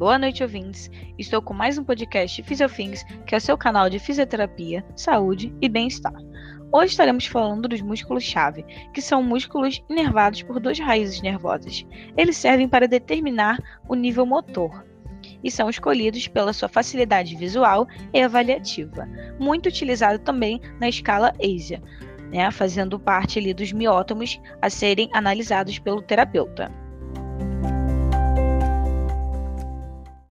Boa noite, ouvintes. Estou com mais um podcast Fisiofins, que é o seu canal de fisioterapia, saúde e bem-estar. Hoje estaremos falando dos músculos-chave, que são músculos inervados por duas raízes nervosas. Eles servem para determinar o nível motor e são escolhidos pela sua facilidade visual e avaliativa, muito utilizado também na escala ASIA, né, fazendo parte ali dos miótomos a serem analisados pelo terapeuta.